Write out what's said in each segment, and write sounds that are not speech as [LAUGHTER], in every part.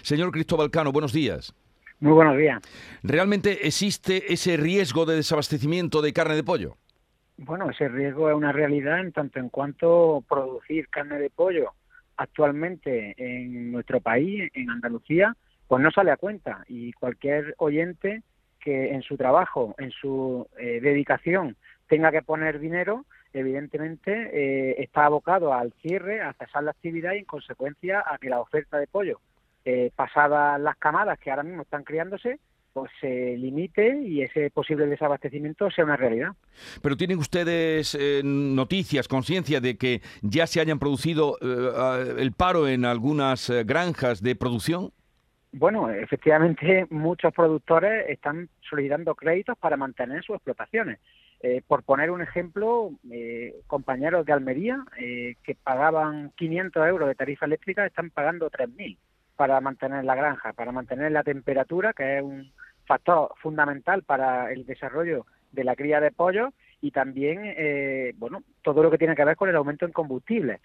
Señor Cristóbal Cano, buenos días. Muy buenos días. ¿Realmente existe ese riesgo de desabastecimiento de carne de pollo? Bueno, ese riesgo es una realidad en tanto en cuanto producir carne de pollo actualmente en nuestro país, en Andalucía, pues no sale a cuenta y cualquier oyente que en su trabajo, en su eh, dedicación, tenga que poner dinero, evidentemente eh, está abocado al cierre, a cesar la actividad y en consecuencia a que la oferta de pollo eh, pasadas las camadas que ahora mismo están criándose, pues se limite y ese posible desabastecimiento sea una realidad. Pero ¿tienen ustedes eh, noticias, conciencia de que ya se hayan producido eh, el paro en algunas eh, granjas de producción? Bueno, efectivamente [LAUGHS] muchos productores están solicitando créditos para mantener sus explotaciones. por poner un ejemplo, compañeros de Almería que pagaban 500 euros de tarifa eléctrica están pagando 3.000 para mantener la granja, para mantener la temperatura, que es un factor fundamental para el desarrollo de la cría de pollo y también, eh, bueno, todo lo que tiene que ver con el aumento en combustible.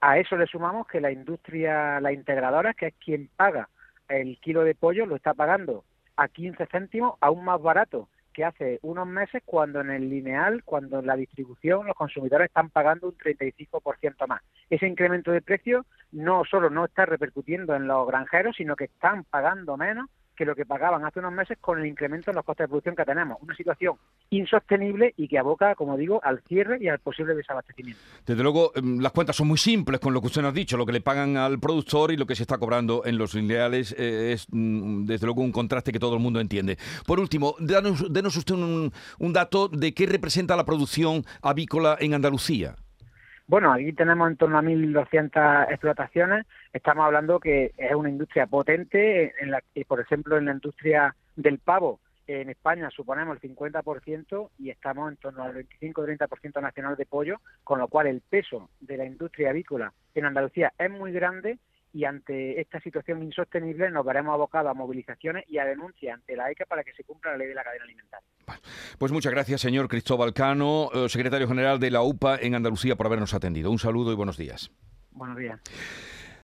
A eso le sumamos que la industria, la integradora, que es quien paga el kilo de pollo, lo está pagando a 15 céntimos, aún más barato que hace unos meses cuando en el lineal, cuando en la distribución los consumidores están pagando un 35% más. Ese incremento de precio no solo no está repercutiendo en los granjeros, sino que están pagando menos que lo que pagaban hace unos meses con el incremento en los costes de producción que tenemos. Una situación insostenible y que aboca, como digo, al cierre y al posible desabastecimiento. Desde luego, em, las cuentas son muy simples con lo que usted nos ha dicho. Lo que le pagan al productor y lo que se está cobrando en los lineales eh, es, mm, desde luego, un contraste que todo el mundo entiende. Por último, denos, denos usted un, un dato de qué representa la producción avícola en Andalucía. Bueno, aquí tenemos en torno a 1.200 explotaciones. Estamos hablando que es una industria potente, en la que, por ejemplo, en la industria del pavo, en España suponemos el 50% y estamos en torno al 25-30% nacional de pollo, con lo cual el peso de la industria avícola en Andalucía es muy grande y ante esta situación insostenible nos veremos abocados a movilizaciones y a denuncias ante la ECA para que se cumpla la ley de la cadena alimentaria. Pues muchas gracias, señor Cristóbal Cano, eh, secretario general de la UPA en Andalucía, por habernos atendido. Un saludo y buenos días. Buenos días.